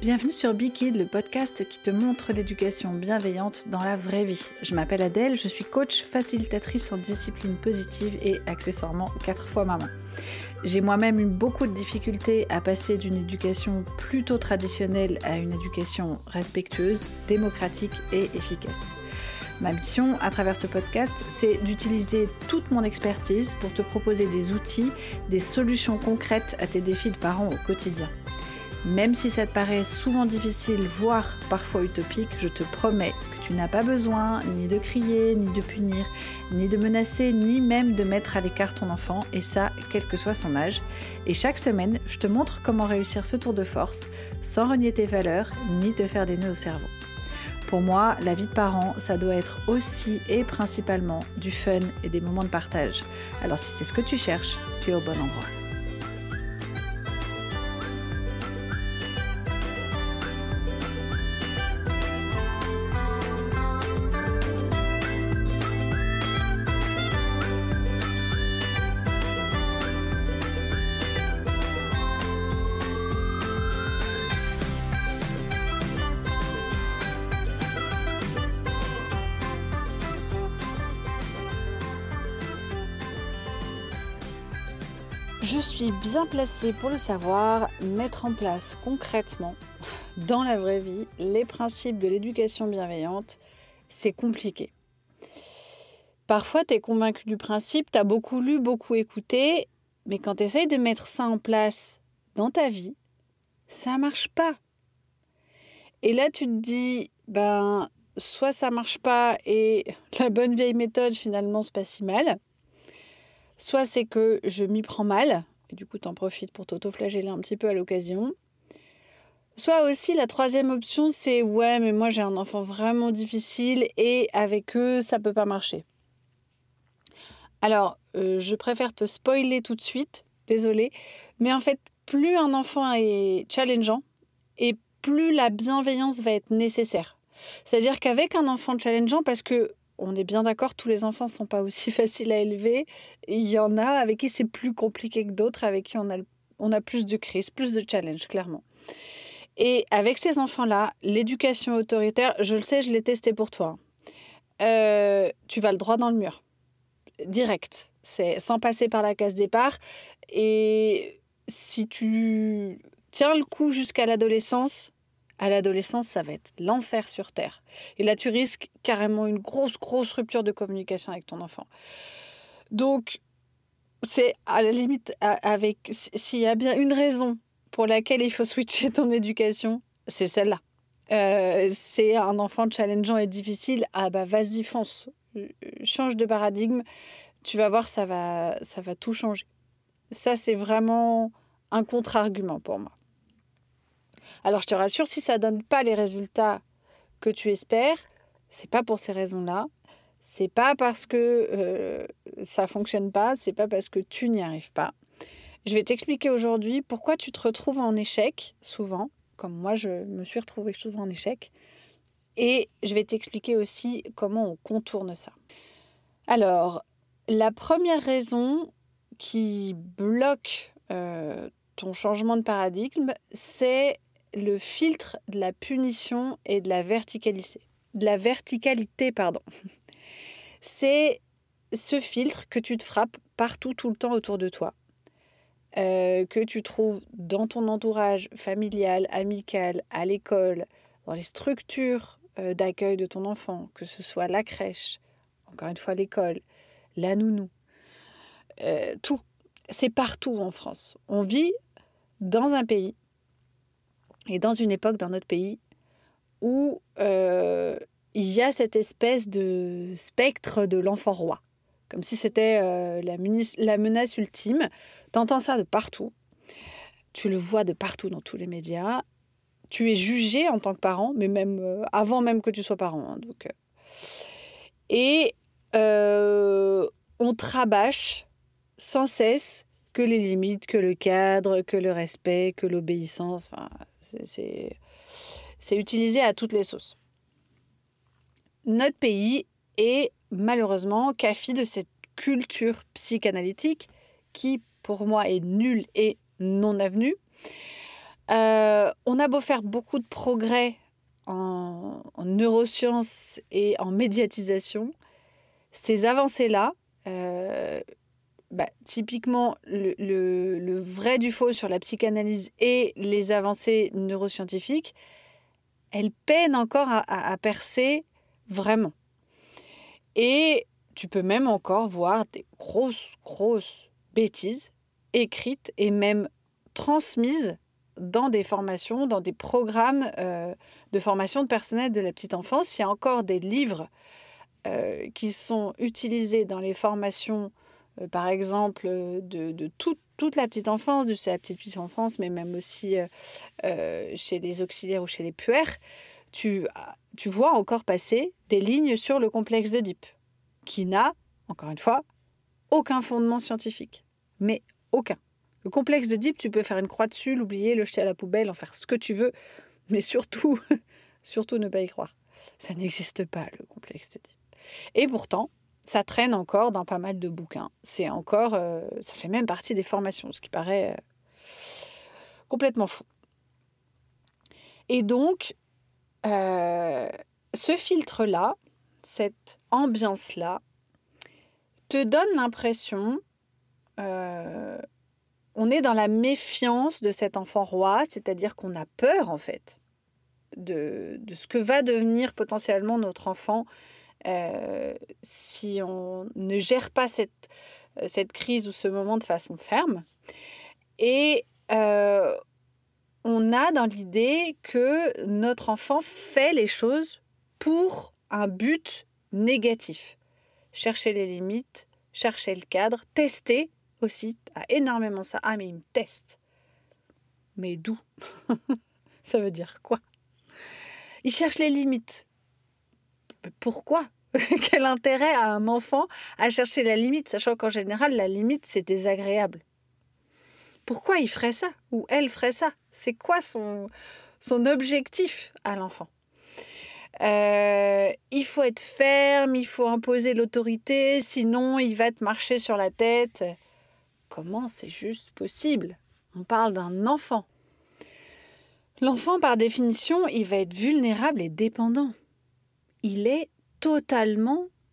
Bienvenue sur Bikid, le podcast qui te montre l'éducation bienveillante dans la vraie vie. Je m'appelle Adèle, je suis coach facilitatrice en discipline positive et accessoirement quatre fois maman. J'ai moi-même eu beaucoup de difficultés à passer d'une éducation plutôt traditionnelle à une éducation respectueuse, démocratique et efficace. Ma mission à travers ce podcast, c'est d'utiliser toute mon expertise pour te proposer des outils, des solutions concrètes à tes défis de parents au quotidien. Même si ça te paraît souvent difficile, voire parfois utopique, je te promets que tu n'as pas besoin ni de crier, ni de punir, ni de menacer, ni même de mettre à l'écart ton enfant, et ça, quel que soit son âge. Et chaque semaine, je te montre comment réussir ce tour de force sans renier tes valeurs, ni te faire des nœuds au cerveau. Pour moi, la vie de parent, ça doit être aussi et principalement du fun et des moments de partage. Alors si c'est ce que tu cherches, tu es au bon endroit. Je suis bien placée pour le savoir, mettre en place concrètement, dans la vraie vie, les principes de l'éducation bienveillante, c'est compliqué. Parfois, tu es convaincu du principe, tu as beaucoup lu, beaucoup écouté, mais quand tu essayes de mettre ça en place dans ta vie, ça marche pas. Et là, tu te dis, ben, soit ça marche pas et la bonne vieille méthode, finalement, c'est pas si mal Soit c'est que je m'y prends mal, et du coup, tu en profites pour t'auto-flageller un petit peu à l'occasion. Soit aussi, la troisième option, c'est ouais, mais moi j'ai un enfant vraiment difficile et avec eux, ça peut pas marcher. Alors, euh, je préfère te spoiler tout de suite, désolé, mais en fait, plus un enfant est challengeant et plus la bienveillance va être nécessaire. C'est-à-dire qu'avec un enfant challengeant, parce que on est bien d'accord, tous les enfants ne sont pas aussi faciles à élever. Il y en a avec qui c'est plus compliqué que d'autres, avec qui on a, on a plus de crises, plus de challenges, clairement. Et avec ces enfants-là, l'éducation autoritaire, je le sais, je l'ai testé pour toi. Euh, tu vas le droit dans le mur. Direct. C'est sans passer par la case départ. Et si tu tiens le coup jusqu'à l'adolescence, à l'adolescence, ça va être l'enfer sur Terre. Et là, tu risques carrément une grosse, grosse rupture de communication avec ton enfant. Donc, c'est à la limite, avec s'il y a bien une raison pour laquelle il faut switcher ton éducation, c'est celle-là. Euh, c'est un enfant challengeant et difficile, ah bah vas-y, fonce, change de paradigme, tu vas voir, ça va, ça va tout changer. Ça, c'est vraiment un contre-argument pour moi. Alors je te rassure, si ça ne donne pas les résultats que tu espères, c'est pas pour ces raisons-là. C'est pas parce que euh, ça fonctionne pas, c'est pas parce que tu n'y arrives pas. Je vais t'expliquer aujourd'hui pourquoi tu te retrouves en échec souvent, comme moi je me suis retrouvée souvent en échec, et je vais t'expliquer aussi comment on contourne ça. Alors, la première raison qui bloque euh, ton changement de paradigme, c'est le filtre de la punition et de la verticalité. De la verticalité, pardon. C'est ce filtre que tu te frappes partout, tout le temps autour de toi. Euh, que tu trouves dans ton entourage familial, amical, à l'école, dans les structures euh, d'accueil de ton enfant, que ce soit la crèche, encore une fois l'école, la nounou, euh, tout. C'est partout en France. On vit dans un pays et dans une époque dans notre pays où euh, il y a cette espèce de spectre de l'enfant roi, comme si c'était euh, la, menace ultime. Tu entends ça de partout, tu le vois de partout dans tous les médias. Tu es jugé en tant que parent, mais même euh, avant même que tu sois parent. Hein, donc, et on te rabâche sans cesse que les limites, que le cadre, que le respect, que l'obéissance. C'est utilisé à toutes les sauces. Notre pays est malheureusement café de cette culture psychanalytique qui, pour moi, est nulle et non avenue. Euh, on a beau faire beaucoup de progrès en, neurosciences et en médiatisation, ces avancées-là, euh, bah, typiquement le, vrai du faux sur la psychanalyse et les avancées neuroscientifiques, elles peinent encore à percer vraiment. Et tu peux même encore voir des grosses, grosses bêtises écrites et même transmises dans des formations, dans des programmes euh, de formation de personnel de la petite enfance. Il y a encore des livres euh, qui sont utilisés dans les formations, par exemple, de, toute la petite enfance, de la petite, petite enfance, mais même aussi chez les auxiliaires ou chez les puères. Tu, tu vois encore passer des lignes sur le complexe d'Oedipe, qui n'a, encore une fois, aucun fondement scientifique. Mais aucun. Le complexe de Deep, tu peux faire une croix dessus, l'oublier, le jeter à la poubelle, en faire ce que tu veux, mais surtout, surtout ne pas y croire. Ça n'existe pas, le complexe de Deep. Et pourtant, ça traîne encore dans pas mal de bouquins. C'est encore, euh, ça fait même partie des formations, ce qui paraît euh, complètement fou. Et donc, euh, ce filtre-là, cette ambiance-là, te donne l'impression on est dans la méfiance de cet enfant roi, c'est-à-dire qu'on a peur en fait de, ce que va devenir potentiellement notre enfant euh, si on ne gère pas cette, cette crise ou ce moment de façon ferme. Et euh, on a dans l'idée que notre enfant fait les choses pour un but négatif. Chercher les limites, chercher le cadre, tester aussi a énormément ça. Ah, mais il me teste. Mais d'où? Ça veut dire quoi? Il cherche les limites. Pourquoi? Quel intérêt a un enfant à chercher la limite, sachant qu'en général, la limite, c'est désagréable? Pourquoi il ferait ça? Ou elle ferait ça? C'est quoi son, son objectif à l'enfant? Euh, il faut être ferme, il faut imposer l'autorité, sinon il va te marcher sur la tête. Comment c'est juste possible? On parle d'un enfant. L'enfant, par définition, il va être vulnérable et dépendant.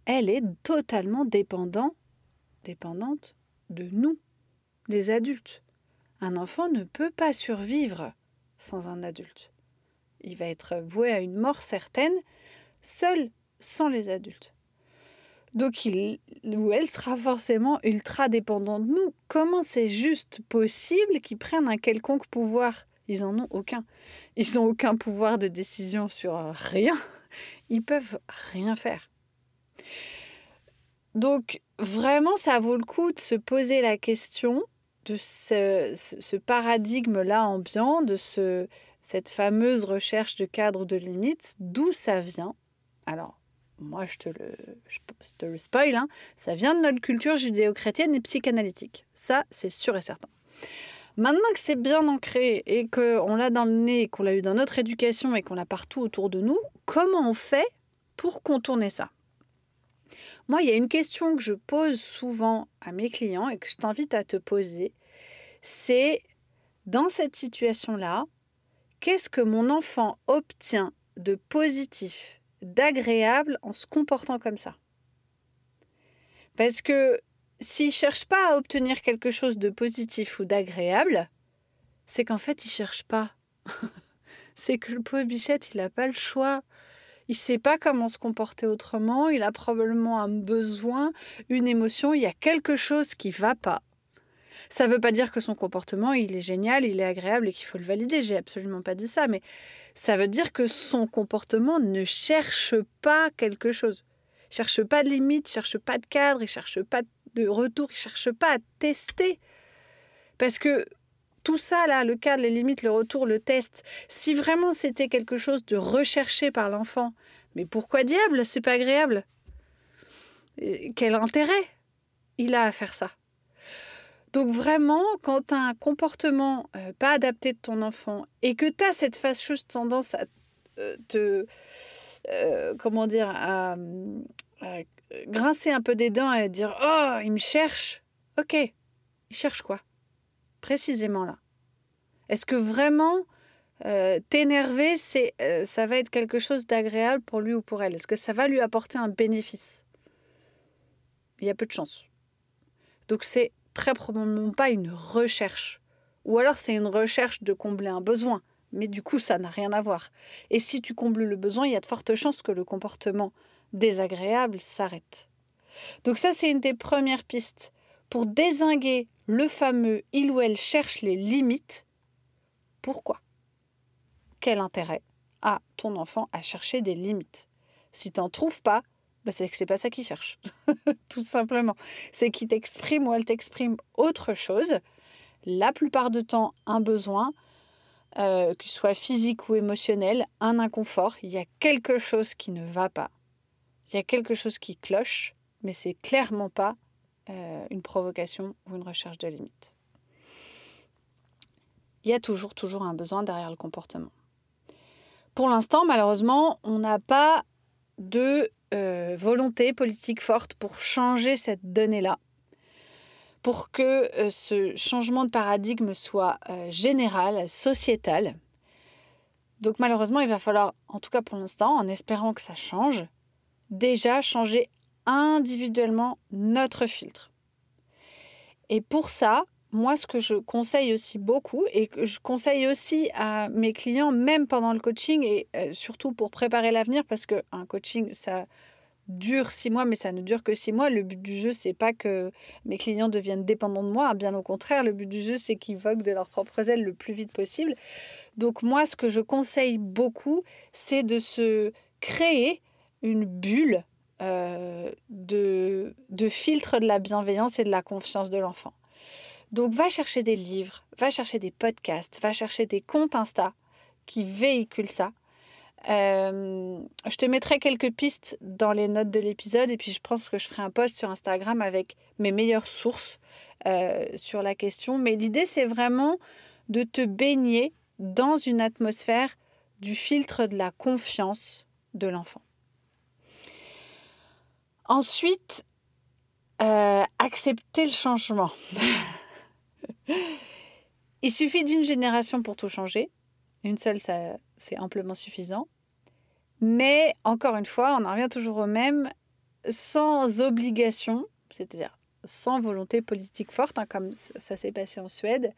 Elle est totalement dépendant, dépendante de nous, les adultes. Un enfant ne peut pas survivre sans un adulte. Il va être voué à une mort certaine, seul, sans les adultes. Donc ou elle sera forcément ultra dépendant de nous. Comment c'est juste possible qu'ils prennent un quelconque pouvoir? Ils en ont aucun. Ils n'ont aucun pouvoir de décision sur rien. Ils peuvent rien faire. Donc vraiment, ça vaut le coup de se poser la question de ce, paradigme-là ambiant, de ce, cette fameuse recherche de cadre de limites, d'où ça vient? Alors, moi je te le, je te le spoil, hein, ça vient de notre culture judéo-chrétienne et psychanalytique. Ça, c'est sûr et certain. Maintenant que c'est bien ancré et qu'on l'a dans le nez, qu'on l'a eu dans notre éducation et qu'on l'a partout autour de nous, comment on fait pour contourner ça? Moi, il y a une question que je pose souvent à mes clients et que je t'invite à te poser, c'est dans cette situation-là, qu'est-ce que mon enfant obtient de positif d'agréable en se comportant comme ça? Parce que s'il ne cherche pas à obtenir quelque chose de positif ou d'agréable, c'est qu'en fait, il ne cherche pas. c'est que le pauvre bichette, il n'a pas le choix. Il ne sait pas comment se comporter autrement. Il a probablement un besoin, une émotion. Il y a quelque chose qui va pas. Ça ne veut pas dire que son comportement, il est génial, il est agréable et qu'il faut le valider. J'ai absolument pas dit ça. Mais ça veut dire que son comportement ne cherche pas quelque chose. Il cherche pas de limite, cherche pas de cadre, il cherche pas de retour, il cherche pas à tester. Parce que tout ça là, le cadre, les limites, le retour, le test, si vraiment c'était quelque chose de recherché par l'enfant, mais pourquoi diable, c'est pas agréable. Quel intérêt il a à faire ça? Donc vraiment, quand un comportement euh, pas adapté de ton enfant et que tu as cette fâcheuse tendance à euh, te... Euh, comment dire à, grincer un peu des dents et dire Oh, il me cherche. Ok, il cherche quoi? Précisément là. Est-ce que vraiment euh, t'énerver, euh, ça va être quelque chose d'agréable pour lui ou pour elle? Est-ce que ça va lui apporter un bénéfice? Il y a peu de chance. Donc c'est très probablement pas une recherche. Ou alors c'est une recherche de combler un besoin. Mais du coup, ça n'a rien à voir. Et si tu combles le besoin, il y a de fortes chances que le comportement désagréable s'arrête. Donc ça, c'est une des premières pistes. Pour désinguer le fameux il ou elle cherche les limites, pourquoi? Quel intérêt a ton enfant à chercher des limites? Si tu n'en trouves pas, bah c'est que c'est pas ça qu'il cherche. Tout simplement. C'est qu'il t'exprime ou elle t'exprime autre chose. La plupart du temps, un besoin, euh, que ce soit physique ou émotionnel, un inconfort. Il y a quelque chose qui ne va pas. Il y a quelque chose qui cloche, mais c'est clairement pas euh, une provocation ou une recherche de limite. Il y a toujours, toujours un besoin derrière le comportement. Pour l'instant, malheureusement, on n'a pas de euh, volonté politique forte pour changer cette donnée-là, pour que euh, ce changement de paradigme soit général, sociétal. Donc malheureusement, il va falloir, en tout cas pour l'instant, en espérant que ça change, déjà changer individuellement notre filtre. Et pour ça, moi, ce que je conseille aussi beaucoup et que je conseille aussi à mes clients, même pendant le coaching et euh, surtout pour préparer l'avenir, parce qu'un coaching, ça dure six mois, mais ça ne dure que six mois. Le but du jeu, c'est pas que mes clients deviennent dépendants de moi, bien au contraire, le but du jeu, c'est qu'ils voguent de leurs propres ailes le plus vite possible. Donc moi, ce que je conseille beaucoup, c'est de se créer une bulle euh, de, de filtre de la bienveillance et de la confiance de l'enfant. Donc va chercher des livres, va chercher des podcasts, va chercher des comptes Insta qui véhiculent ça. Euh, je te mettrai quelques pistes dans les notes de l'épisode et puis je pense que je ferai un post sur Instagram avec mes meilleures sources euh, sur la question. Mais l'idée, c'est vraiment de te baigner dans une atmosphère du filtre de la confiance de l'enfant. Ensuite, euh, accepter le changement. Il suffit d'une génération pour tout changer. Une seule, ça, c'est amplement suffisant. Mais encore une fois, on en revient toujours au même, sans obligation, c'est-à-dire sans volonté politique forte, hein, comme ça s'est passé en Suède,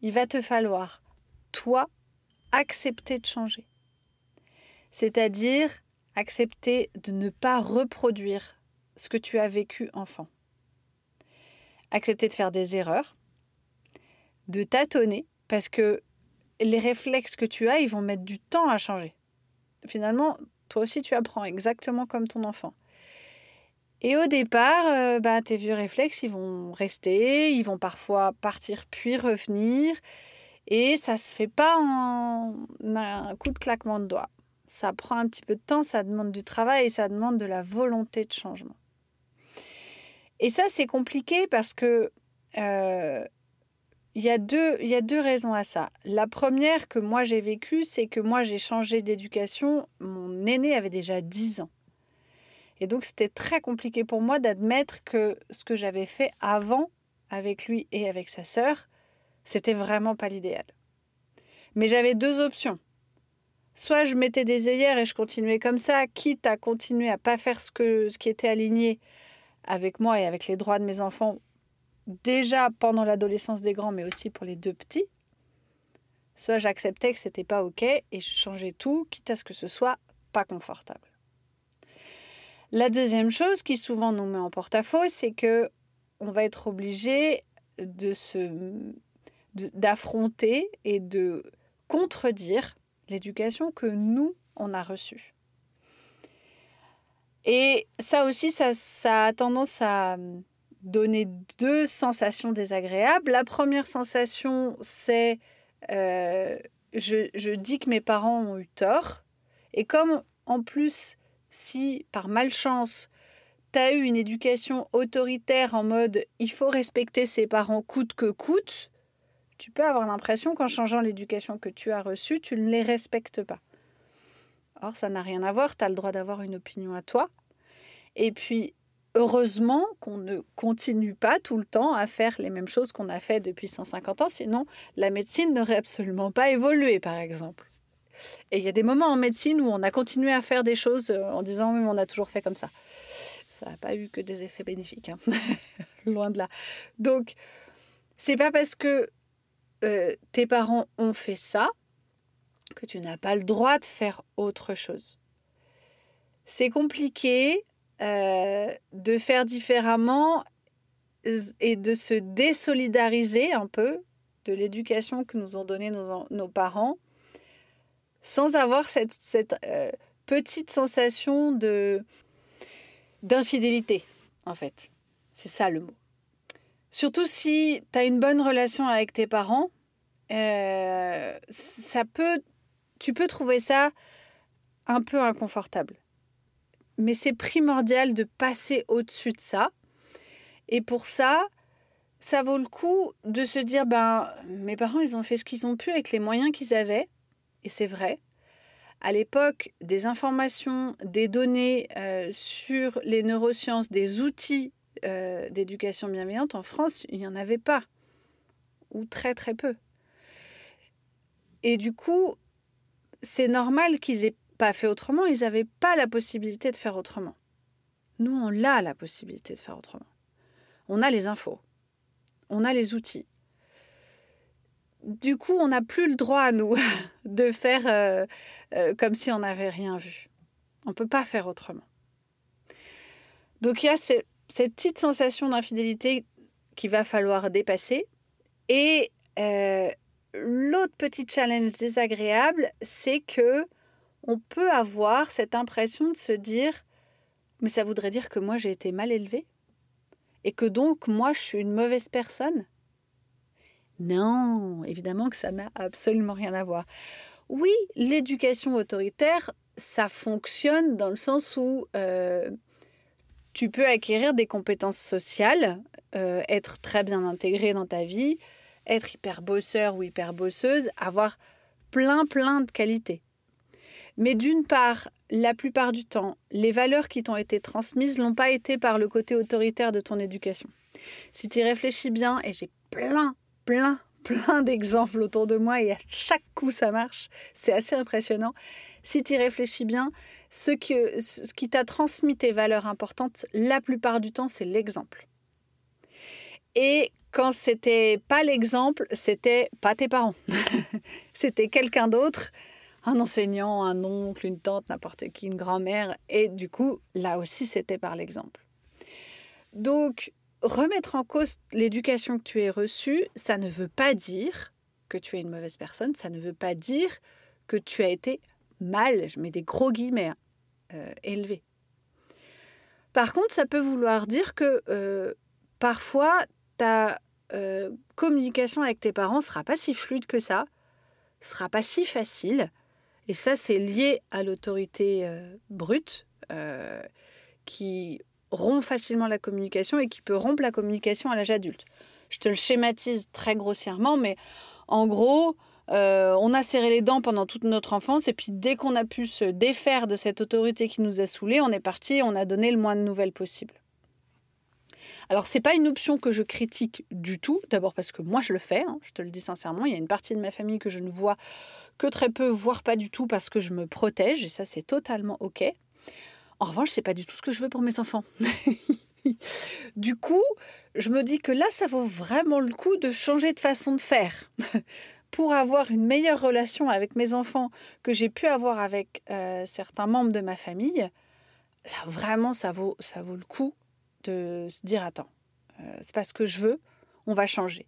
il va te falloir, toi, accepter de changer. C'est-à-dire accepter de ne pas reproduire ce que tu as vécu enfant. Accepter de faire des erreurs, de tâtonner, parce que les réflexes que tu as, ils vont mettre du temps à changer. Finalement, toi aussi, tu apprends exactement comme ton enfant. Et au départ, euh, bah, tes vieux réflexes, ils vont rester, ils vont parfois partir puis revenir. Et ça se fait pas en un coup de claquement de doigts ça prend un petit peu de temps, ça demande du travail et ça demande de la volonté de changement. Et ça, c'est compliqué parce que euh, il y, a deux, y a deux raisons à ça. La première que moi j'ai vécue, c'est que moi j'ai changé d'éducation. Mon aîné avait déjà 10 ans. Et donc c'était très compliqué pour moi d'admettre que ce que j'avais fait avant avec lui et avec sa sœur, c'était vraiment pas l'idéal. Mais j'avais deux options. Soit je mettais des œillères et je continuais comme ça, quitte à continuer à pas faire ce, que, ce qui était aligné avec moi et avec les droits de mes enfants, déjà pendant l'adolescence des grands, mais aussi pour les deux petits. Soit j'acceptais que c'était pas OK et je changeais tout, quitte à ce que ce soit pas confortable. La deuxième chose qui souvent nous met en porte-à-faux, c'est que on va être obligé de se d'affronter et de contredire l'éducation que nous, on a reçue. Et ça aussi, ça, a tendance à donner deux sensations désagréables. La première sensation, c'est euh, je, je dis que mes parents ont eu tort. Et comme en plus, si par malchance, tu as eu une éducation autoritaire en mode il faut respecter ses parents coûte que coûte, tu peux avoir l'impression qu'en changeant l'éducation que tu as reçue, tu ne les respectes pas. Or, ça n'a rien à voir, tu as le droit d'avoir une opinion à toi. Et puis, heureusement qu'on ne continue pas tout le temps à faire les mêmes choses qu'on a fait depuis 150 ans, sinon la médecine n'aurait absolument pas évolué, par exemple. Et il y a des moments en médecine où on a continué à faire des choses euh, en disant mais on a toujours fait comme ça. Ça n'a pas eu que des effets bénéfiques, hein. loin de là. Donc, c'est pas parce que euh, tes parents ont fait ça que tu n'as pas le droit de faire autre chose. C'est compliqué euh, de faire différemment et de se désolidariser un peu de l'éducation que nous ont donnée nos, parents sans avoir cette, euh, petite sensation d'infidélité, en fait. C'est ça le mot. Surtout si tu as une bonne relation avec tes parents, euh, ça peut, tu peux trouver ça un peu inconfortable. Mais c'est primordial de passer au-dessus de ça. Et pour ça, ça vaut le coup de se dire, ben, mes parents, ils ont fait ce qu'ils ont pu avec les moyens qu'ils avaient. Et c'est vrai. À l'époque, des informations, des données euh, sur les neurosciences, des outils euh, d'éducation bienveillante, en France, il n'y en avait pas. Ou très très peu. Et du coup, c'est normal qu'ils aient pas fait autrement, ils n'avaient pas la possibilité de faire autrement. Nous, on a la possibilité de faire autrement. On a les infos, on a les outils. Du coup, on n'a plus le droit à nous de faire euh, euh, comme si on n'avait rien vu. On ne peut pas faire autrement. Donc il y a cette petite sensation d'infidélité qu'il va falloir dépasser. Et euh, l'autre petit challenge désagréable, c'est que on peut avoir cette impression de se dire mais ça voudrait dire que moi j'ai été mal élevée et que donc moi je suis une mauvaise personne? Non, évidemment que ça n'a absolument rien à voir. Oui, l'éducation autoritaire, ça fonctionne dans le sens où euh, tu peux acquérir des compétences sociales, euh, être très bien intégré dans ta vie, être hyper bosseur ou hyper bosseuse, avoir plein plein de qualités. Mais d'une part, la plupart du temps, les valeurs qui t'ont été transmises n'ont pas été par le côté autoritaire de ton éducation. Si tu réfléchis bien, et j'ai plein, plein, plein d'exemples autour de moi et à chaque coup ça marche, c'est assez impressionnant. Si tu réfléchis bien, ce, ce qui t'a transmis tes valeurs importantes, la plupart du temps, c'est l'exemple. Et quand c'était pas l'exemple, c'était pas tes parents, c'était quelqu'un d'autre un enseignant, un oncle, une tante, n'importe qui, une grand-mère. Et du coup, là aussi, c'était par l'exemple. Donc, remettre en cause l'éducation que tu as reçue, ça ne veut pas dire que tu es une mauvaise personne, ça ne veut pas dire que tu as été mal, je mets des gros guillemets, hein, euh, élevé. Par contre, ça peut vouloir dire que euh, parfois, ta euh, communication avec tes parents sera pas si fluide que ça, sera pas si facile, et ça, c'est lié à l'autorité euh, brute qui rompt facilement la communication et qui peut rompre la communication à l'âge adulte. Je te le schématise très grossièrement, mais en gros, euh, on a serré les dents pendant toute notre enfance et puis dès qu'on a pu se défaire de cette autorité qui nous a saoulés, on est parti, on a donné le moins de nouvelles possible. Alors, c'est pas une option que je critique du tout. D'abord parce que moi, je le fais. Hein, je te le dis sincèrement. Il y a une partie de ma famille que je ne vois que très peu, voire pas du tout, parce que je me protège. Et ça, c'est totalement OK. En revanche, c'est pas du tout ce que je veux pour mes enfants. du coup, je me dis que là, ça vaut vraiment le coup de changer de façon de faire. Pour avoir une meilleure relation avec mes enfants que j'ai pu avoir avec euh, certains membres de ma famille, là vraiment ça vaut, ça vaut le coup de se dire attends, euh, c'est pas ce que je veux, on va changer.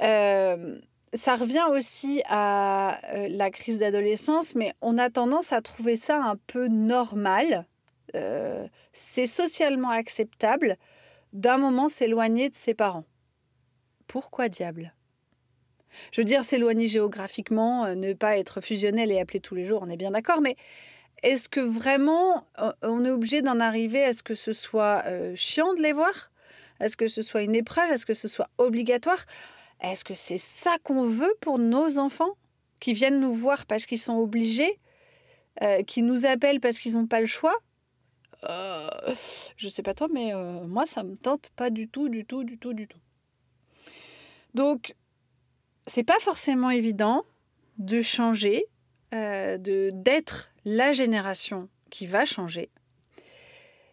Euh, ça revient aussi à la crise d'adolescence, mais on a tendance à trouver ça un peu normal. c'est socialement acceptable d'un moment s'éloigner de ses parents. Pourquoi diable? Je veux dire, s'éloigner géographiquement, ne pas être fusionnel et appeler tous les jours, on est bien d'accord, mais est-ce que vraiment on est obligé d'en arriver à ce que ce soit euh, chiant de les voir? Est-ce que ce soit une épreuve? Est-ce que ce soit obligatoire? Est-ce que c'est ça qu'on veut pour nos enfants qui viennent nous voir parce qu'ils sont obligés, euh, qui nous appellent parce qu'ils n'ont pas le choix? Euh, je sais pas toi, mais euh, moi, ça me tente pas du tout, du tout, du tout, du tout. Donc, c'est pas forcément évident de changer, euh, de d'être la génération qui va changer.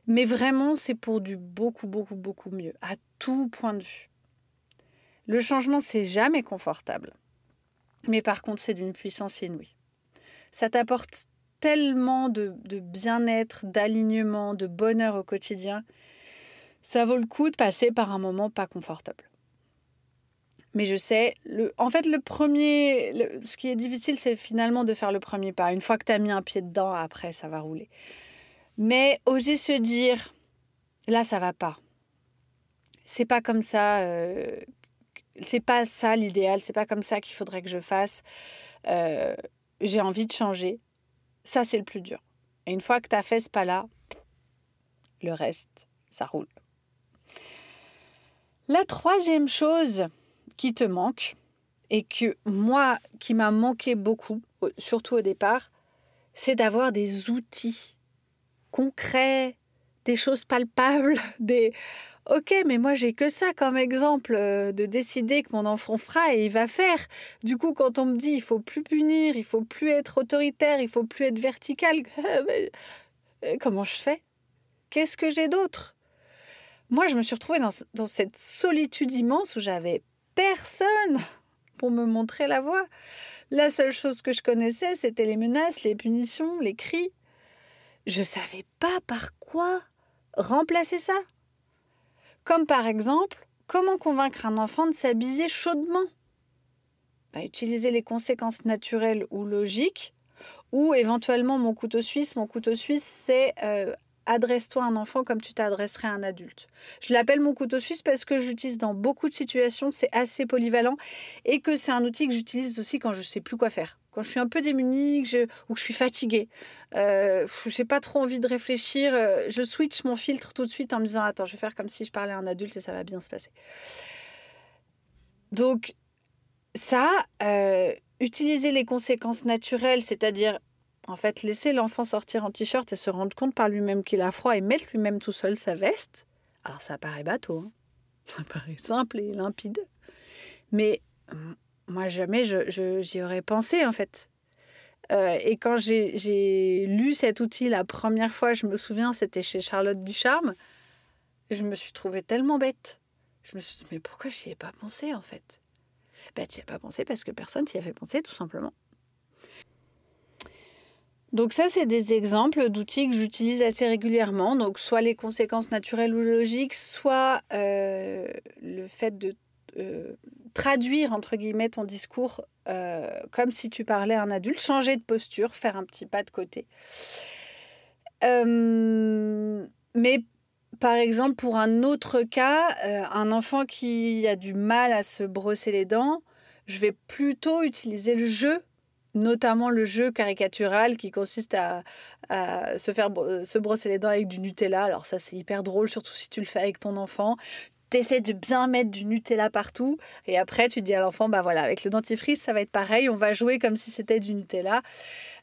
Mais vraiment, c'est pour du beaucoup, beaucoup, beaucoup mieux, à tout point de vue. Le changement, c'est jamais confortable. Mais par contre, c'est d'une puissance inouïe. Ça t'apporte tellement de, bien-être, d'alignement, de bonheur au quotidien. Ça vaut le coup de passer par un moment pas confortable. Mais je sais, le, en fait, le premier, ce qui est difficile, c'est finalement de faire le premier pas. Une fois que tu as mis un pied dedans, après, ça va rouler. Mais oser se dire, là, ça va pas. C'est pas comme ça. Euh, c'est pas ça l'idéal. C'est pas comme ça qu'il faudrait que je fasse. Euh, j'ai envie de changer. Ça, c'est le plus dur. Et une fois que tu as fait ce pas-là, le reste, ça roule. La troisième chose qui te manque, et que moi, qui m'a manqué beaucoup, surtout au départ, c'est d'avoir des outils concrets, des choses palpables, des Ok, mais moi j'ai que ça comme exemple euh, de décider que mon enfant fera et il va faire. Du coup, quand on me dit il faut plus punir, il faut plus être autoritaire, il faut plus être vertical, euh, comment je fais? Qu'est-ce que j'ai d'autre? Moi, je me suis retrouvée dans, dans cette solitude immense où j'avais personne pour me montrer la voie. La seule chose que je connaissais, c'était les menaces, les punitions, les cris. Je savais pas par quoi remplacer ça. Comme par exemple, comment convaincre un enfant de s'habiller chaudement? Bah, Utiliser les conséquences naturelles ou logiques, ou éventuellement mon couteau suisse. Mon couteau suisse, c'est euh, adresse-toi un enfant comme tu t'adresserais à un adulte. Je l'appelle mon couteau suisse parce que j'utilise dans beaucoup de situations, c'est assez polyvalent et que c'est un outil que j'utilise aussi quand je ne sais plus quoi faire. Quand je suis un peu démunie ou que je suis fatiguée, euh, je n'ai pas trop envie de réfléchir, euh, je switch mon filtre tout de suite en me disant Attends, je vais faire comme si je parlais à un adulte et ça va bien se passer. Donc, ça, euh, utiliser les conséquences naturelles, c'est-à-dire en fait, laisser l'enfant sortir en t-shirt et se rendre compte par lui-même qu'il a froid et mettre lui-même tout seul sa veste, alors ça paraît bateau, hein. ça paraît simple et limpide. Mais moi, jamais j'y aurais pensé, en fait. Euh, et quand j'ai lu cet outil la première fois, je me souviens, c'était chez Charlotte Ducharme, je me suis trouvée tellement bête. Je me suis dit, mais pourquoi j'y ai pas pensé, en fait? Ben, tu n'y as pas pensé parce que personne t'y a fait penser, tout simplement. Donc ça, c'est des exemples d'outils que j'utilise assez régulièrement. Donc soit les conséquences naturelles ou logiques, soit euh, le fait de euh, traduire, entre guillemets, ton discours euh, comme si tu parlais à un adulte, changer de posture, faire un petit pas de côté. mais par exemple, pour un autre cas, un enfant qui a du mal à se brosser les dents, je vais plutôt utiliser le jeu notamment le jeu caricatural qui consiste à, se faire se brosser les dents avec du Nutella. Alors ça c'est hyper drôle, surtout si tu le fais avec ton enfant. Tu essaies de bien mettre du Nutella partout et après tu dis à l'enfant, bah voilà, avec le dentifrice ça va être pareil, on va jouer comme si c'était du Nutella.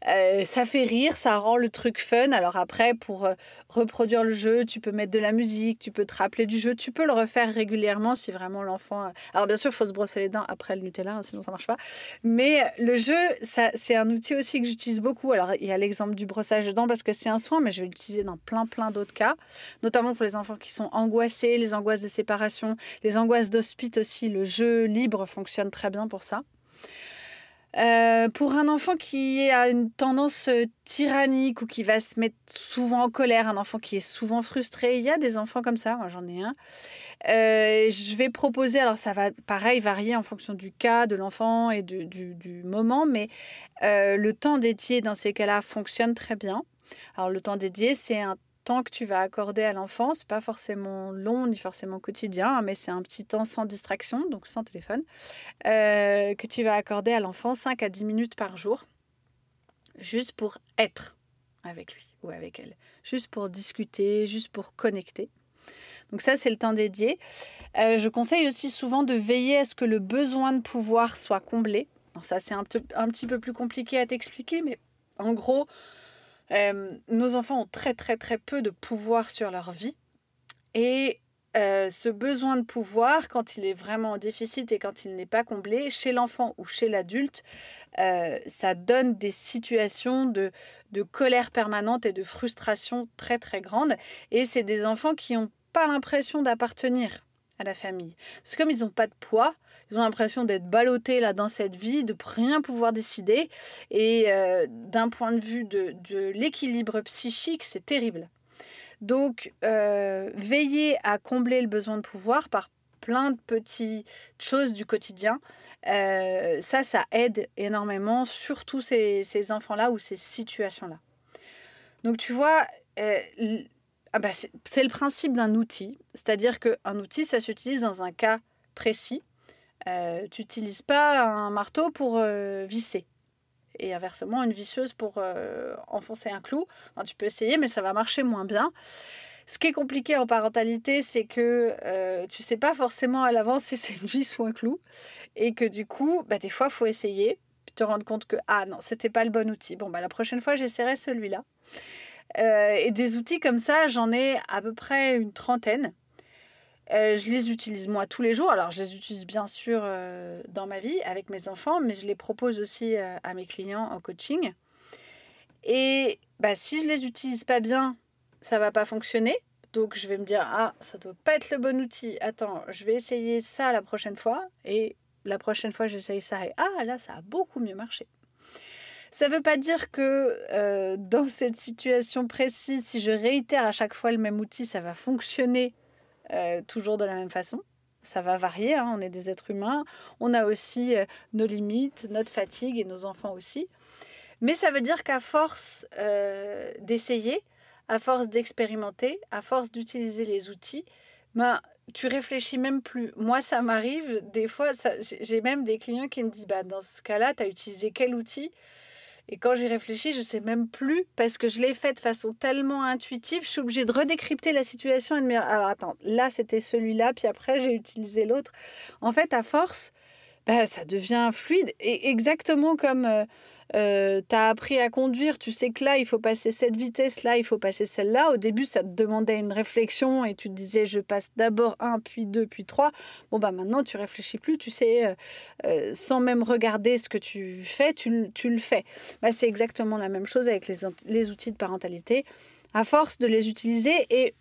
Euh, ça fait rire, ça rend le truc fun. Alors après, pour euh, reproduire le jeu, tu peux mettre de la musique, tu peux te rappeler du jeu, tu peux le refaire régulièrement si vraiment l'enfant... Alors bien sûr, faut se brosser les dents après le Nutella, hein, sinon ça marche pas. Mais le jeu, ça, c'est un outil aussi que j'utilise beaucoup. Alors il y a l'exemple du brossage de dents parce que c'est un soin, mais je vais l'utiliser dans plein plein d'autres cas, notamment pour les enfants qui sont angoissés, les angoisses de les angoisses d'hospite aussi. Le jeu libre fonctionne très bien pour ça. Euh, pour un enfant qui a une tendance euh, tyrannique ou qui va se mettre souvent en colère, un enfant qui est souvent frustré, il y a des enfants comme ça, moi j'en ai un. Euh, je vais proposer, alors ça va pareil varier en fonction du cas de l'enfant et du, du, moment, mais le temps dédié dans ces cas-là fonctionne très bien. Alors le temps dédié, c'est un temps que tu vas accorder à l'enfant, c'est pas forcément long ni forcément quotidien, hein, mais c'est un petit temps sans distraction, donc sans téléphone, euh, que tu vas accorder à l'enfant 5 à 10 minutes par jour, juste pour être avec lui ou avec elle, juste pour discuter, juste pour connecter. Donc ça, c'est le temps dédié. Euh, je conseille aussi souvent de veiller à ce que le besoin de pouvoir soit comblé. Alors ça, c'est un, un petit peu plus compliqué à t'expliquer, mais en gros, Euh, nos enfants ont très très très peu de pouvoir sur leur vie. Et euh, ce besoin de pouvoir, quand il est vraiment en déficit et quand il n'est pas comblé, chez l'enfant ou chez l'adulte, euh, ça donne des situations de, de colère permanente et de frustration très très grande. Et c'est des enfants qui n'ont pas l'impression d'appartenir à la famille. C'est comme ils n'ont pas de poids, ils ont l'impression d'être ballottés là dans cette vie, de rien pouvoir décider. Et euh, d'un point de vue de, l'équilibre psychique, c'est terrible. Donc, euh, veiller à combler le besoin de pouvoir par plein de petites choses du quotidien, euh, ça, ça aide énormément, surtout ces, ces enfants-là ou ces situations-là. Donc, tu vois, euh, ah bah, c'est le principe d'un outil, c'est-à-dire qu'un outil, ça s'utilise dans un cas précis. Tu n'utilises pas un marteau pour visser et inversement une visseuse pour euh, enfoncer un clou. tu peux essayer, mais ça va marcher moins bien. Ce qui est compliqué en parentalité, c'est que euh, tu sais pas forcément à l'avance si c'est une vis ou un clou, et que du coup, bah, des fois, faut essayer, puis te rendre compte que ah non, c'était pas le bon outil. Bon, bah, la prochaine fois, j'essaierai celui-là. Euh, et des outils comme ça, j'en ai à peu près une trentaine. Euh, je les utilise moi tous les jours. Alors, je les utilise bien sûr euh, dans ma vie avec mes enfants, mais je les propose aussi euh, à mes clients en coaching. Et bah, si je les utilise pas bien, ça va pas fonctionner. Donc, je vais me dire ah, ça doit pas être le bon outil. Attends, je vais essayer ça la prochaine fois. Et la prochaine fois, j'essaye ça et ah, là, ça a beaucoup mieux marché. Ça ne veut pas dire que dans cette situation précise, si je réitère à chaque fois le même outil, ça va fonctionner euh, toujours de la même façon. Ça va varier, hein, on est des êtres humains. On a aussi euh, nos limites, notre fatigue et nos enfants aussi. Mais ça veut dire qu'à force euh, d'essayer, à force d'expérimenter, à force d'utiliser les outils, ben, tu réfléchis même plus. Moi, ça m'arrive des fois, j'ai même des clients qui me disent bah, dans ce cas-là, tu as utilisé quel outil? Et quand j'y réfléchis, je sais même plus parce que je l'ai fait de façon tellement intuitive, je suis obligée de redécrypter la situation et de me dire alors attends, là c'était celui-là, puis après j'ai utilisé l'autre. En fait, à force, bah, ça devient fluide et exactement comme euh, euh, tu as appris à conduire, tu sais que là, il faut passer cette vitesse, là, il faut passer celle-là. Au début, ça te demandait une réflexion et tu te disais, je passe d'abord un, puis deux, puis trois. Bon, bah maintenant, tu réfléchis plus, tu sais, euh, euh, sans même regarder ce que tu fais, tu, tu le fais. Bah, c'est exactement la même chose avec les, les outils de parentalité. À force de les utiliser, et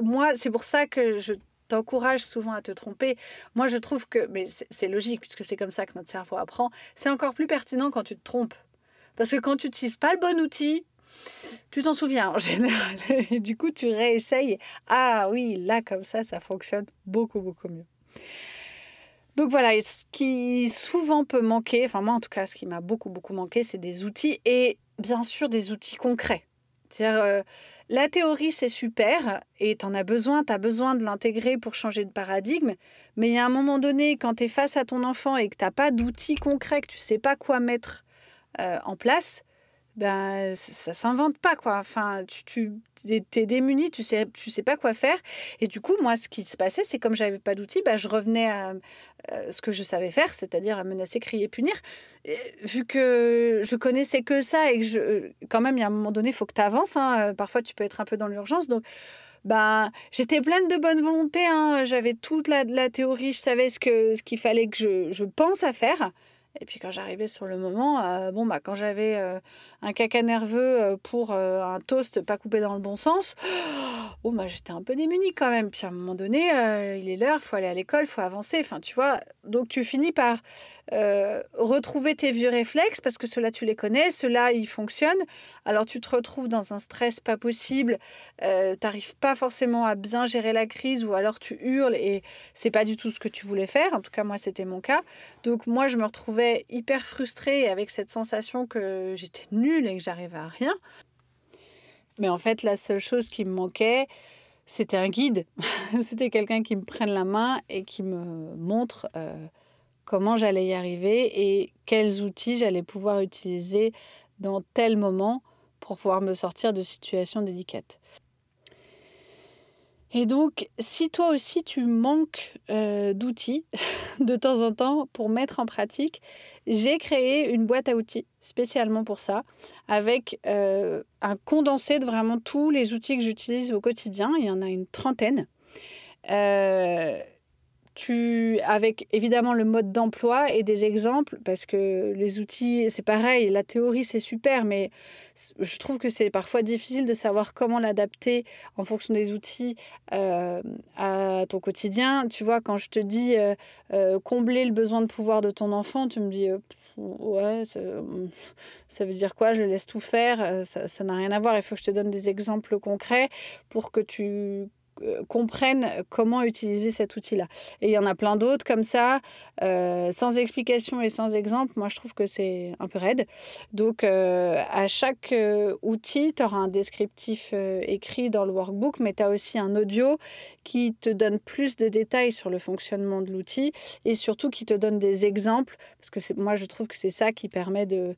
moi, c'est pour ça que je t'encourage souvent à te tromper. Moi, je trouve que, mais c'est logique puisque c'est comme ça que notre cerveau apprend, c'est encore plus pertinent quand tu te trompes. Parce que quand tu n'utilises pas le bon outil, tu t'en souviens en général. Et du coup, tu réessayes. Ah oui, là, comme ça, ça fonctionne beaucoup, beaucoup mieux. Donc voilà, ce qui souvent peut manquer, enfin moi en tout cas, ce qui m'a beaucoup, beaucoup manqué, c'est des outils et bien sûr des outils concrets. Euh, la théorie, c'est super et tu en as besoin, tu as besoin de l'intégrer pour changer de paradigme. Mais il y a un moment donné, quand tu es face à ton enfant et que tu n'as pas d'outils concrets, que tu sais pas quoi mettre euh, en place, ben, ça, ne s'invente pas, quoi. Enfin, tu, tu es démuni, tu sais, tu sais pas quoi faire. Et du coup, moi, ce qui se passait, c'est comme j'avais pas d'outils, ben, je revenais à euh, ce que je savais faire, c'est-à-dire à menacer, crier, punir. vu que je connaissais que ça et que je, quand même, il y a un moment donné, faut que tu avances. Hein. Parfois, tu peux être un peu dans l'urgence. Donc, ben, j'étais pleine de bonne volonté. Hein. J'avais toute la, la, théorie, je savais ce qu'il ce qu'il fallait que je, je pense à faire. Et puis quand j'arrivais sur le moment, euh, bon bah quand j'avais euh, un caca nerveux euh, pour un toast pas coupé dans le bon sens, bon bah j'étais un peu démunie quand même. Puis à un moment donné, il est l'heure, faut aller à l'école, faut avancer. Enfin tu vois, donc tu finis par euh, retrouver tes vieux réflexes parce que ceux-là tu les connais, ceux-là ils fonctionnent. Alors tu te retrouves dans un stress pas possible, euh, tu n'arrives pas forcément à bien gérer la crise ou alors tu hurles et c'est pas du tout ce que tu voulais faire. En tout cas moi c'était mon cas. Donc moi je me retrouvais hyper frustrée avec cette sensation que j'étais nulle et que j'arrivais à rien. Mais en fait la seule chose qui me manquait c'était un guide, c'était quelqu'un qui me prenne la main et qui me montre euh, comment j'allais y arriver et quels outils j'allais pouvoir utiliser dans tel moment pour pouvoir me sortir de situations délicates. Et donc, si toi aussi tu manques euh, d'outils de temps en temps pour mettre en pratique, j'ai créé une boîte à outils spécialement pour ça, avec euh, un condensé de vraiment tous les outils que j'utilise au quotidien. Il y en a une trentaine. Euh, tu, avec évidemment le mode d'emploi et des exemples, parce que les outils, c'est pareil, la théorie c'est super, mais je trouve que c'est parfois difficile de savoir comment l'adapter en fonction des outils euh, à ton quotidien. Tu vois, quand je te dis euh, euh, combler le besoin de pouvoir de ton enfant, tu me dis ouais, ça, veut dire quoi? Je laisse tout faire. Ça n'a rien à voir. Il faut que je te donne des exemples concrets pour que tu comprennent comment utiliser cet outil-là. Et il y en a plein d'autres comme ça, euh, sans explication et sans exemple. Moi, je trouve que c'est un peu raide. Donc, euh, à chaque outil, tu auras un descriptif écrit dans le workbook, mais tu as aussi un audio qui te donne plus de détails sur le fonctionnement de l'outil et surtout qui te donne des exemples, parce que moi, je trouve que c'est ça qui permet de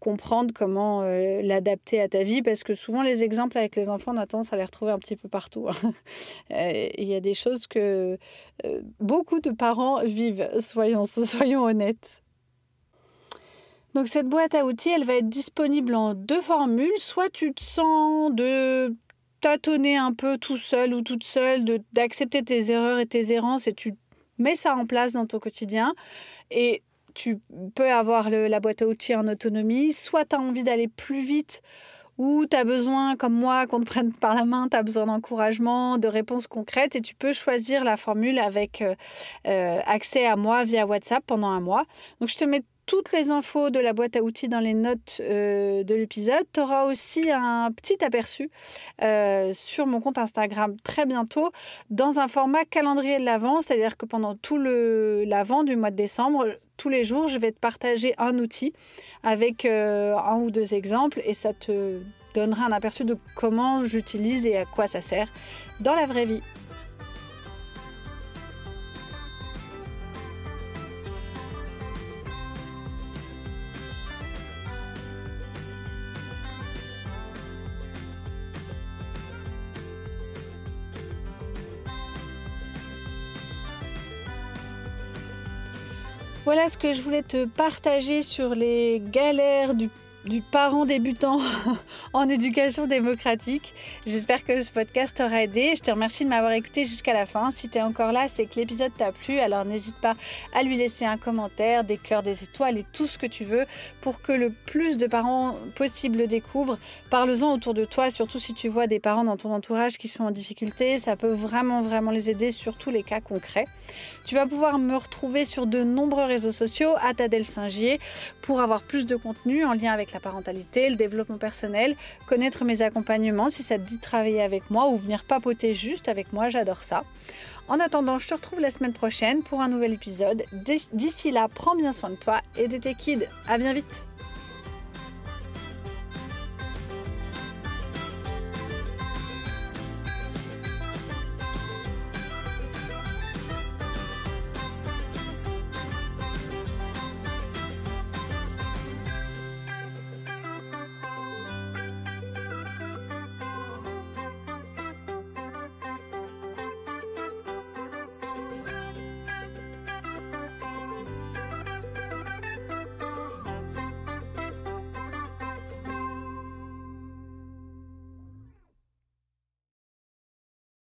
comprendre comment l'adapter à ta vie, parce que souvent, les exemples avec les enfants, on a tendance à les retrouver un petit peu partout. Hein. Euh, il y a des choses que euh, beaucoup de parents vivent, soyons, soyons honnêtes. Donc cette boîte à outils, elle va être disponible en deux formules. Soit tu te sens de tâtonner un peu tout seul ou toute seule, d'accepter tes erreurs et tes errances et tu mets ça en place dans ton quotidien. Et tu peux avoir la boîte à outils en autonomie. Soit tu as envie d'aller plus vite ou tu as besoin, comme moi, qu'on te prenne par la main, tu as besoin d'encouragement, de réponses concrètes et tu peux choisir la formule avec euh, euh, accès à moi via WhatsApp pendant un mois. Donc je te mets toutes les infos de la boîte à outils dans les notes euh, de l'épisode. Tu auras aussi un petit aperçu sur mon compte Instagram très bientôt dans un format calendrier de l'Avent, c'est-à-dire que pendant tout l'Avent du mois de décembre, tous les jours, je vais te partager un outil avec euh, un ou deux exemples et ça te donnera un aperçu de comment j'utilise et à quoi ça sert dans la vraie vie. Voilà ce que je voulais te partager sur les galères du du parent débutant en éducation démocratique. J'espère que ce podcast t'aura aidé. Je te remercie de m'avoir écouté jusqu'à la fin. Si tu es encore là, c'est que l'épisode t'a plu. Alors n'hésite pas à lui laisser un commentaire, des cœurs, des étoiles et tout ce que tu veux pour que le plus de parents possible le découvrent. Parle-en autour de toi, surtout si tu vois des parents dans ton entourage qui sont en difficulté. Ça peut vraiment, vraiment les aider sur tous les cas concrets. Tu vas pouvoir me retrouver sur de nombreux réseaux sociaux à Tadel Singier pour avoir plus de contenu en lien la parentalité, le développement personnel, connaître mes accompagnements si ça te dit de travailler avec moi ou venir papoter juste avec moi, j'adore ça. En attendant, je te retrouve la semaine prochaine pour un nouvel épisode. D'ici là, prends bien soin de toi et de tes kids. À bien.